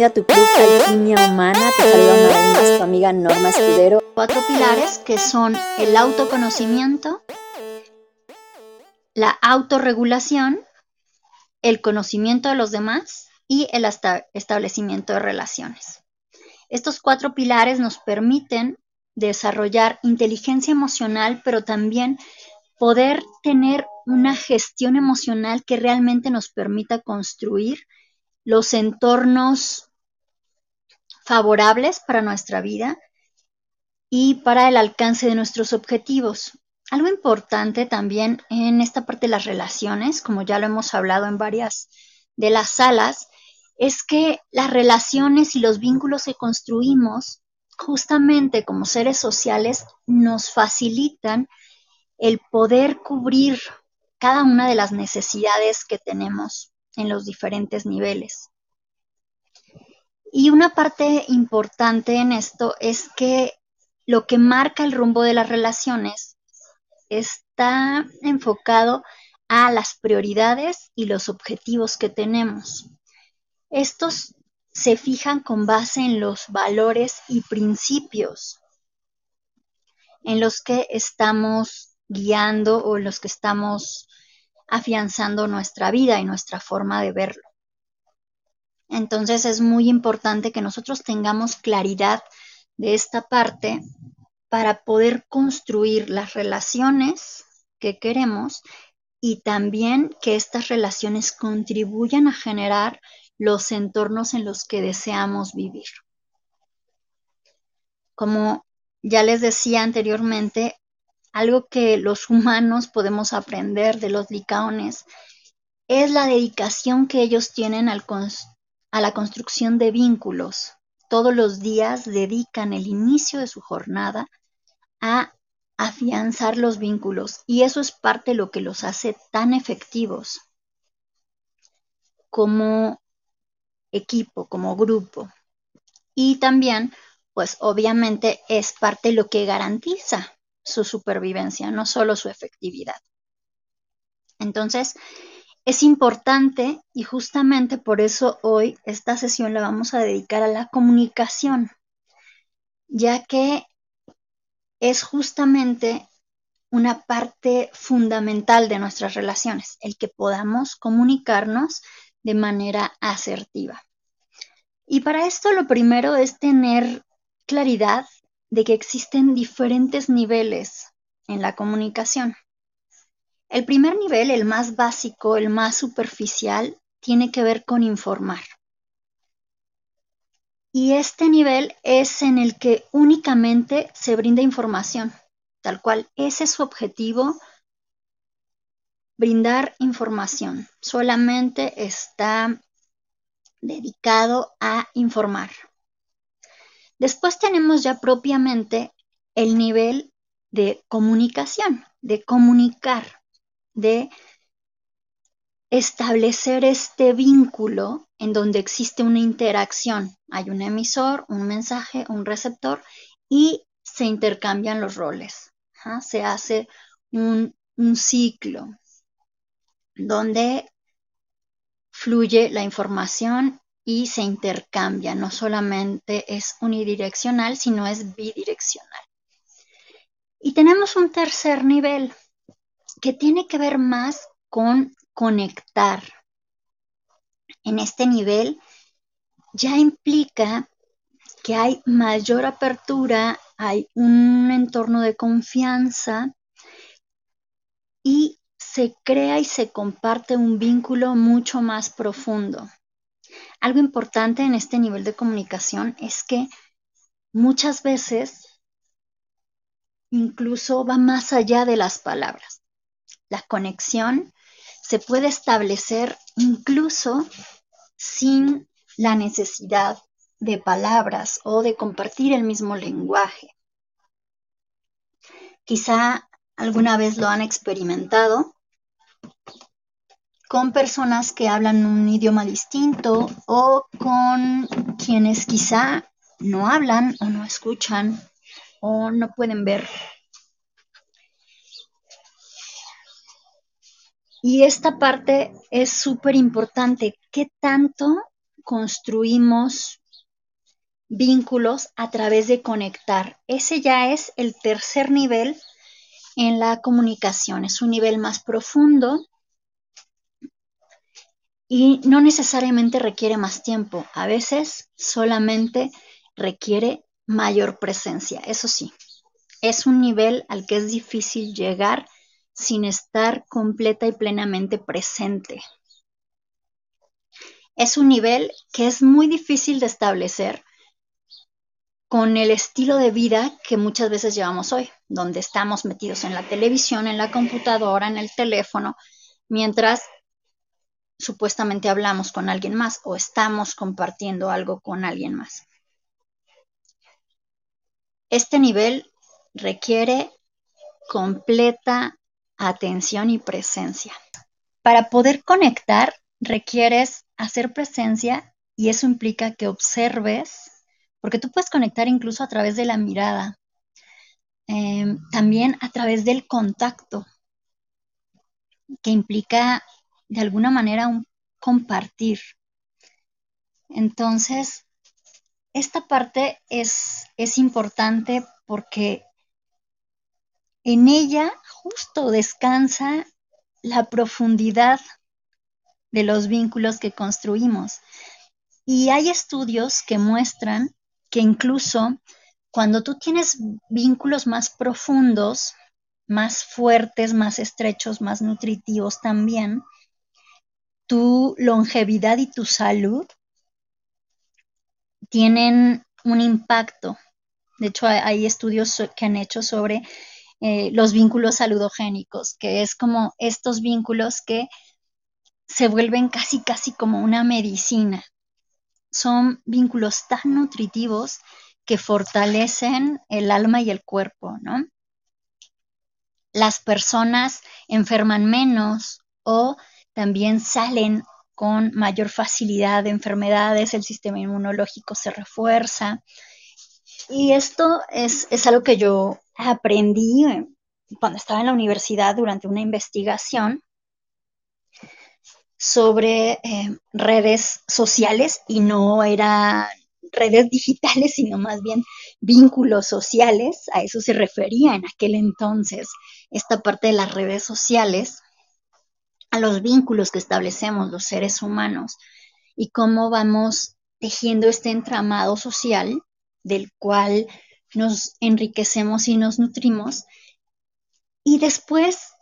bienvenida a tu club Alquimia Humana. Te saluda una tu amiga Norma Escudero. Cuatro pilares que son el autoconocimiento, la autorregulación, el conocimiento de los demás y el establecimiento de relaciones. Estos cuatro pilares nos permiten desarrollar inteligencia emocional, pero también poder tener una gestión emocional que realmente nos permita construir los entornos favorables para nuestra vida y para el alcance de nuestros objetivos. Algo importante también en esta parte de las relaciones, como ya lo hemos hablado en varias de las salas, es que las relaciones y los vínculos que construimos justamente como seres sociales nos facilitan el poder cubrir cada una de las necesidades que tenemos en los diferentes niveles. Y una parte importante en esto es que lo que marca el rumbo de las relaciones está enfocado a las prioridades y los objetivos que tenemos. Estos se fijan con base en los valores y principios en los que estamos guiando o en los que estamos afianzando nuestra vida y nuestra forma de verlo. Entonces es muy importante que nosotros tengamos claridad de esta parte para poder construir las relaciones que queremos y también que estas relaciones contribuyan a generar los entornos en los que deseamos vivir. Como ya les decía anteriormente, algo que los humanos podemos aprender de los licaones es la dedicación que ellos tienen a la construcción de vínculos. Todos los días dedican el inicio de su jornada a afianzar los vínculos y eso es parte de lo que los hace tan efectivos como equipo, como grupo. Y también, pues obviamente es parte de lo que garantiza su supervivencia, no solo su efectividad. Entonces, es importante y justamente por eso hoy esta sesión la vamos a dedicar a la comunicación, ya que es justamente una parte fundamental de nuestras relaciones, el que podamos comunicarnos de manera asertiva. Y para esto lo primero es tener claridad de que existen diferentes niveles en la comunicación. El primer nivel, el más básico, el más superficial, tiene que ver con informar. Y este nivel es en el que únicamente se brinda información, tal cual. Ese es su objetivo, brindar información. Solamente está dedicado a informar. Después tenemos ya propiamente el nivel de comunicación, de comunicar, de establecer este vínculo en donde existe una interacción. Hay un emisor, un mensaje, un receptor y se intercambian los roles. Se hace un, un ciclo donde fluye la información y se intercambia, no solamente es unidireccional, sino es bidireccional. Y tenemos un tercer nivel que tiene que ver más con conectar. En este nivel ya implica que hay mayor apertura, hay un entorno de confianza y se crea y se comparte un vínculo mucho más profundo. Algo importante en este nivel de comunicación es que muchas veces incluso va más allá de las palabras. La conexión se puede establecer incluso sin la necesidad de palabras o de compartir el mismo lenguaje. Quizá alguna vez lo han experimentado con personas que hablan un idioma distinto o con quienes quizá no hablan o no escuchan o no pueden ver. Y esta parte es súper importante. ¿Qué tanto construimos vínculos a través de conectar. Ese ya es el tercer nivel en la comunicación. Es un nivel más profundo y no necesariamente requiere más tiempo. A veces solamente requiere mayor presencia. Eso sí, es un nivel al que es difícil llegar sin estar completa y plenamente presente. Es un nivel que es muy difícil de establecer con el estilo de vida que muchas veces llevamos hoy, donde estamos metidos en la televisión, en la computadora, en el teléfono, mientras supuestamente hablamos con alguien más o estamos compartiendo algo con alguien más. Este nivel requiere completa atención y presencia. Para poder conectar requieres hacer presencia y eso implica que observes, porque tú puedes conectar incluso a través de la mirada, em, también a través del contacto, que implica de alguna manera un compartir. Entonces, esta parte es, es importante porque en ella justo descansa la profundidad de los vínculos que construimos. Y hay estudios que muestran que incluso cuando tú tienes vínculos más profundos, más fuertes, más estrechos, más nutritivos también, tu longevidad y tu salud tienen un impacto. De hecho, hay estudios que han hecho sobre eh, los vínculos saludogénicos, que es como estos vínculos que se vuelven casi, casi como una medicina. Son vínculos tan nutritivos que fortalecen el alma y el cuerpo, ¿no? Las personas enferman menos o también salen con mayor facilidad de enfermedades, el sistema inmunológico se refuerza. Y esto es, es algo que yo aprendí eh, cuando estaba en la universidad durante una investigación sobre eh, redes sociales y no eran redes digitales, sino más bien vínculos sociales. A eso se refería en aquel entonces esta parte de las redes sociales, a los vínculos que establecemos los seres humanos y cómo vamos tejiendo este entramado social del cual nos enriquecemos y nos nutrimos. Y después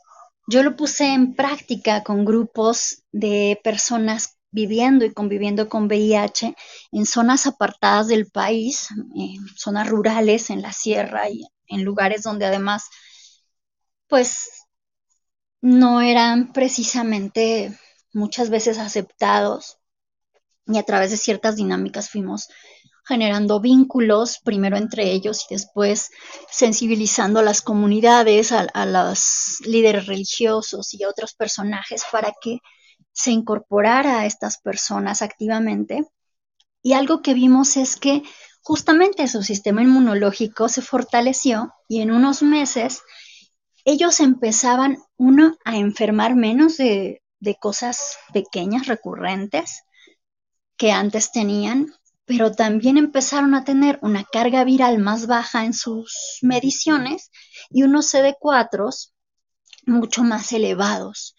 yo lo puse en práctica con grupos de personas viviendo y conviviendo con VIH en zonas apartadas del país, en zonas rurales, en la sierra y en lugares donde además, pues, no eran precisamente muchas veces aceptados y a través de ciertas dinámicas fuimos generando vínculos, primero entre ellos y después sensibilizando a las comunidades, a, los líderes religiosos y otros personajes para que se incorporara a estas personas activamente. Y algo que vimos es que justamente su sistema inmunológico se fortaleció y en unos meses ellos empezaban, uno, a enfermar menos de, de cosas pequeñas, recurrentes, que antes tenían, pero también empezaron a tener una carga viral más baja en sus mediciones y unos CD4 mucho más elevados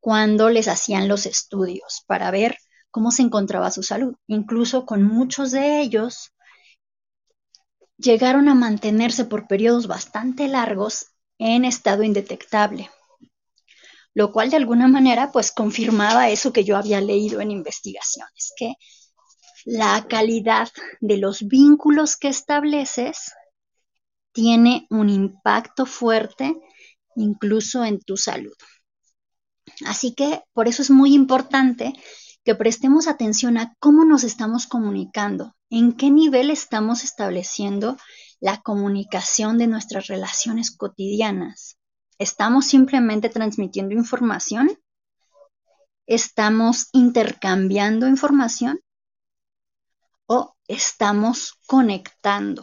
cuando les hacían los estudios para ver cómo se encontraba su salud. Incluso con muchos de ellos llegaron a mantenerse por periodos bastante largos en estado indetectable, lo cual de alguna manera pues confirmaba eso que yo había leído en investigaciones, que la calidad de los vínculos que estableces tiene un impacto fuerte incluso en tu salud. Así que por eso es muy importante que prestemos atención a cómo nos estamos comunicando, en qué nivel estamos estableciendo la comunicación de nuestras relaciones cotidianas. ¿Estamos simplemente transmitiendo información? ¿Estamos intercambiando información? Estamos conectando.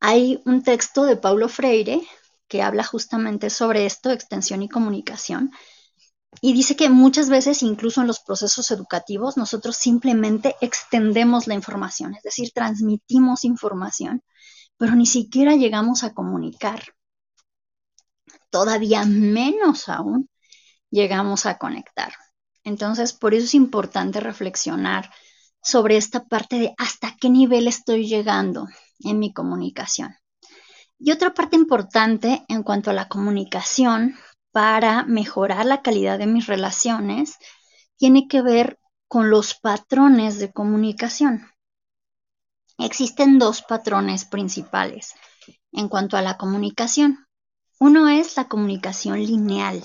Hay un texto de Paulo Freire que habla justamente sobre esto, extensión y comunicación, y dice que muchas veces, incluso en los procesos educativos, nosotros simplemente extendemos la información, es decir, transmitimos información, pero ni siquiera llegamos a comunicar. Todavía menos aún llegamos a conectar. Entonces, por eso es importante reflexionar sobre esta parte de hasta qué nivel estoy llegando en mi comunicación. Y otra parte importante en cuanto a la comunicación para mejorar la calidad de mis relaciones tiene que ver con los patrones de comunicación. Existen dos patrones principales en cuanto a la comunicación. Uno es la comunicación lineal,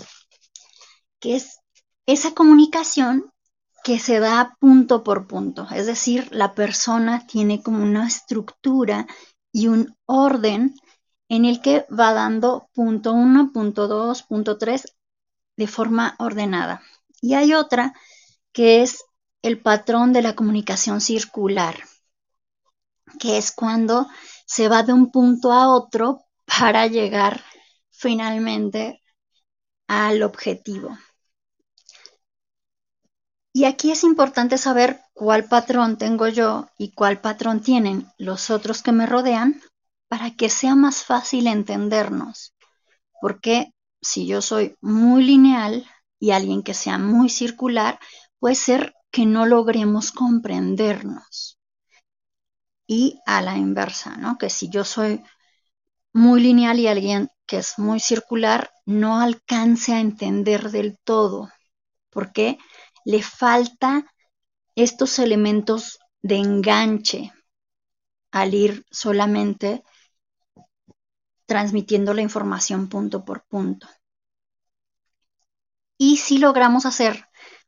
que es esa comunicación que se da punto por punto, es decir, la persona tiene como una estructura y un orden en el que va dando punto 1, punto 2, punto 3 de forma ordenada. Y hay otra que es el patrón de la comunicación circular, que es cuando se va de un punto a otro para llegar finalmente al objetivo. Y aquí es importante saber cuál patrón tengo yo y cuál patrón tienen los otros que me rodean para que sea más fácil entendernos. Porque si yo soy muy lineal y alguien que sea muy circular, puede ser que no logremos comprendernos. Y a la inversa, ¿no? Que si yo soy muy lineal y alguien que es muy circular, no alcance a entender del todo, porque le falta estos elementos de enganche al ir solamente transmitiendo la información punto por punto. Y si logramos hacer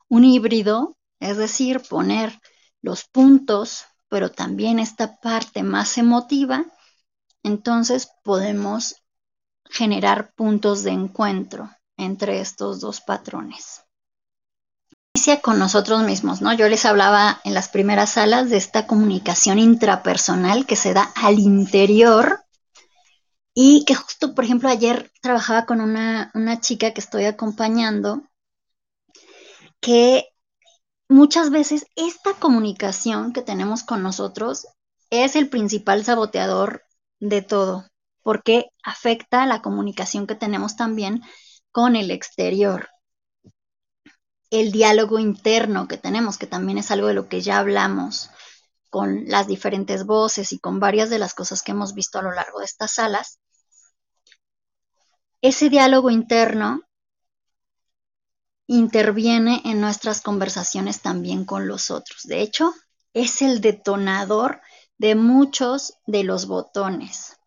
un híbrido, es decir, poner los puntos, pero también esta parte más emotiva, entonces podemos generar puntos de encuentro entre estos dos patrones. Con nosotros mismos, ¿no? Yo les hablaba en las primeras salas de esta comunicación intrapersonal que se da al interior y que justo, por ejemplo, ayer trabajaba con una, chica que estoy acompañando, que muchas veces esta comunicación que tenemos con nosotros es el principal saboteador de todo, porque afecta la comunicación que tenemos también con el exterior. El diálogo interno que tenemos, que también es algo de lo que ya hablamos con las diferentes voces y con varias de las cosas que hemos visto a lo largo de estas salas, ese diálogo interno interviene en nuestras conversaciones también con los otros. De hecho, es el detonador de muchos de los botones.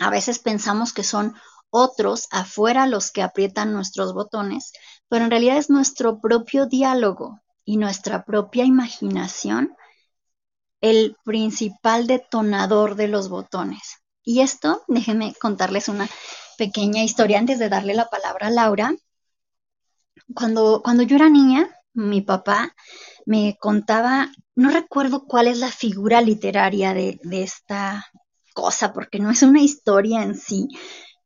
A veces pensamos que son otros afuera los que aprietan nuestros botones, pero en realidad es nuestro propio diálogo y nuestra propia imaginación el principal detonador de los botones. Y esto, déjenme contarles una pequeña historia antes de darle la palabra a Laura. Cuando, cuando yo era niña, mi papá me contaba, no recuerdo cuál es la figura literaria de, de esta cosa, porque no es una historia en sí,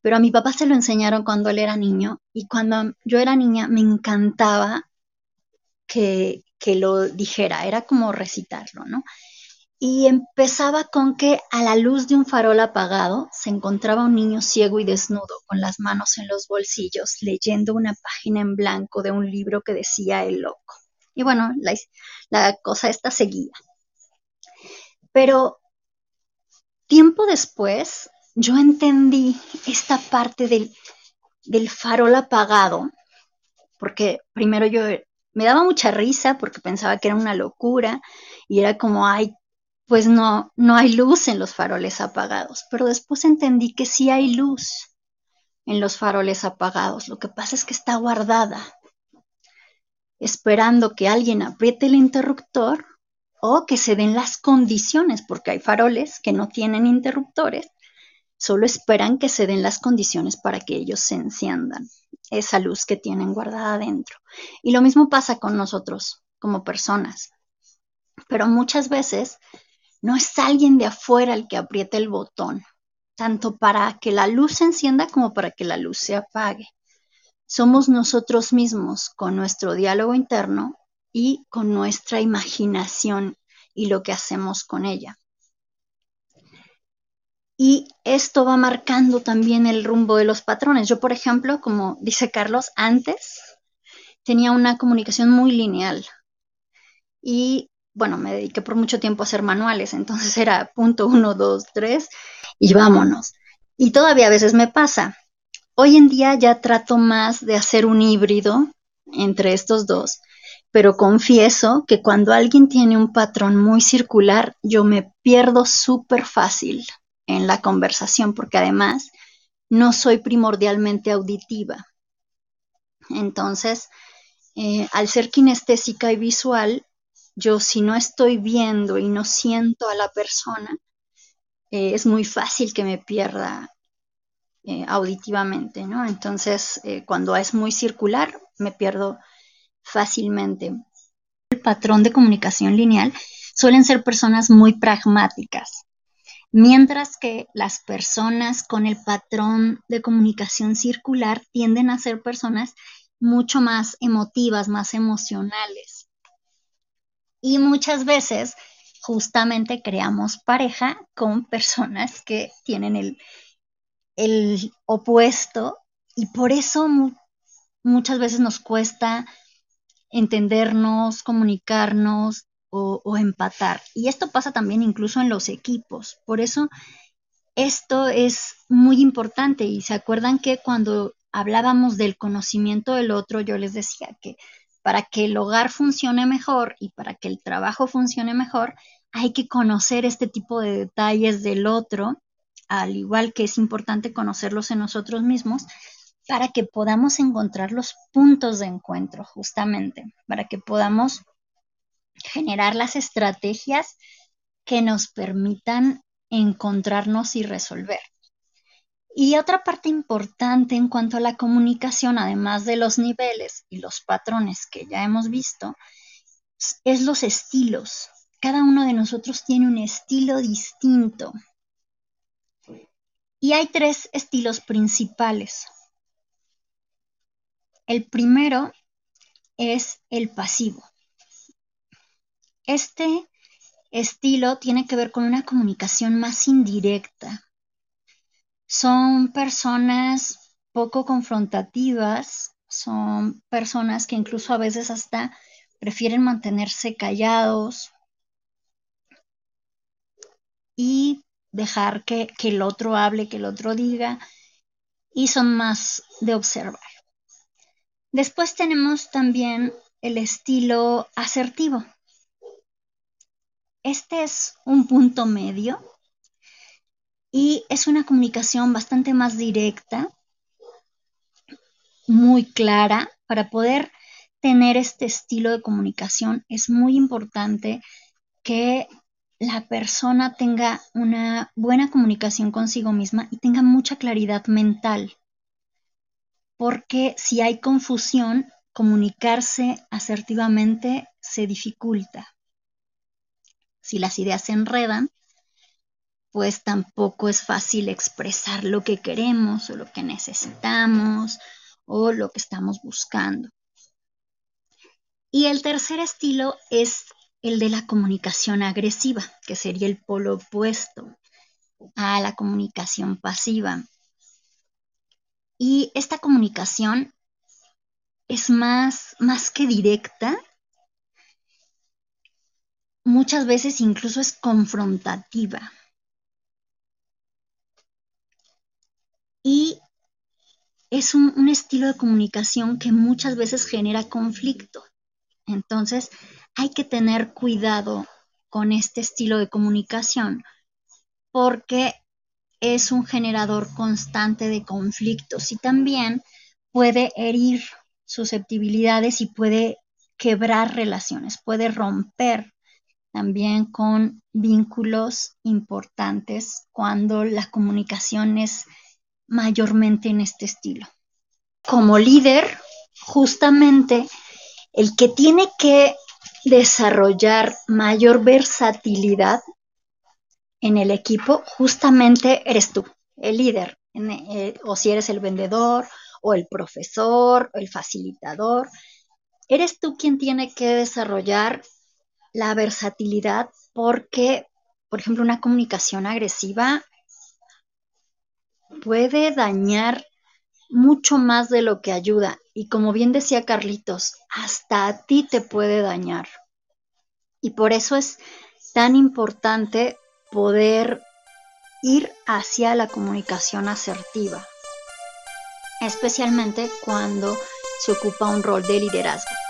pero a mi papá se lo enseñaron cuando él era niño y cuando yo era niña me encantaba que, que lo dijera, era como recitarlo, ¿no? y empezaba con que a la luz de un farol apagado se encontraba un niño ciego y desnudo con las manos en los bolsillos leyendo una página en blanco de un libro que decía El loco. Y bueno, la, cosa esta seguía. Pero tiempo después yo entendí esta parte del, farol apagado, porque primero yo me daba mucha risa porque pensaba que era una locura y era como, ay, pues no, no hay luz en los faroles apagados. Pero después entendí que sí hay luz en los faroles apagados. Lo que pasa es que está guardada, esperando que alguien apriete el interruptor o que se den las condiciones, porque hay faroles que no tienen interruptores, solo esperan que se den las condiciones para que ellos se enciendan, esa luz que tienen guardada adentro. Y lo mismo pasa con nosotros como personas. Pero muchas veces no es alguien de afuera el que apriete el botón, tanto para que la luz se encienda como para que la luz se apague. somos nosotros mismos con nuestro diálogo interno y con nuestra imaginación y lo que hacemos con ella. Y esto va marcando también el rumbo de los patrones. Yo, por ejemplo, como dice Carlos, antes tenía una comunicación muy lineal. Y bueno, me dediqué por mucho tiempo a hacer manuales, entonces era punto uno, dos, tres y vámonos. Y todavía a veces me pasa. Hoy en día ya trato más de hacer un híbrido entre estos dos, pero confieso que cuando alguien tiene un patrón muy circular, yo me pierdo súper fácil en la conversación, porque además no soy primordialmente auditiva. Entonces, eh, al ser kinestésica y visual, yo si no estoy viendo y no siento a la persona, eh, es muy fácil que me pierda eh, auditivamente, ¿no? Entonces, cuando es muy circular, me pierdo fácilmente. El patrón de comunicación lineal suelen ser personas muy pragmáticas, mientras que las personas con el patrón de comunicación circular tienden a ser personas mucho más emotivas, más emocionales. Y muchas veces justamente creamos pareja con personas que tienen el, el opuesto y por eso muchas veces nos cuesta entendernos, comunicarnos, o, empatar. Y esto pasa también incluso en los equipos. Por eso esto es muy importante. Y se acuerdan que cuando hablábamos del conocimiento del otro, yo les decía que para que el hogar funcione mejor y para que el trabajo funcione mejor, hay que conocer este tipo de detalles del otro, al igual que es importante conocerlos en nosotros mismos, para que podamos encontrar los puntos de encuentro, justamente, para que podamos generar las estrategias que nos permitan encontrarnos y resolver. Y otra parte importante en cuanto a la comunicación, además de los niveles y los patrones que ya hemos visto, es los estilos. Cada uno de nosotros tiene un estilo distinto. Y hay tres estilos principales. El primero es el pasivo. Este estilo tiene que ver con una comunicación más indirecta. Son personas poco confrontativas, son personas que incluso a veces hasta prefieren mantenerse callados y dejar que, que, el otro hable, que el otro diga, y son más de observar. Después tenemos también el estilo asertivo. Este es un punto medio y es una comunicación bastante más directa, muy clara. Para poder tener este estilo de comunicación es muy importante que la persona tenga una buena comunicación consigo misma y tenga mucha claridad mental. Porque si hay confusión, comunicarse asertivamente se dificulta si las ideas se enredan, pues tampoco es fácil expresar lo que queremos o lo que necesitamos o lo que estamos buscando. Y el tercer estilo es el de la comunicación agresiva, que sería el polo opuesto a la comunicación pasiva. Y esta comunicación es más, más que directa, muchas veces incluso es confrontativa. Y es un, estilo de comunicación que muchas veces genera conflicto. Entonces, hay que tener cuidado con este estilo de comunicación porque es un generador constante de conflictos y también puede herir susceptibilidades y puede quebrar relaciones, puede romper también con vínculos importantes cuando la comunicación es mayormente en este estilo. Como líder, justamente el que tiene que desarrollar mayor versatilidad en el equipo, justamente eres tú, el líder, eh, o si eres el vendedor, o el profesor o el facilitador. Eres tú quien tiene que desarrollar la versatilidad porque, por ejemplo, una comunicación agresiva puede dañar mucho más de lo que ayuda. Y como bien decía Carlitos, hasta a ti te puede dañar. Y por eso es tan importante poder ir hacia la comunicación asertiva, especialmente cuando se ocupa un rol de liderazgo.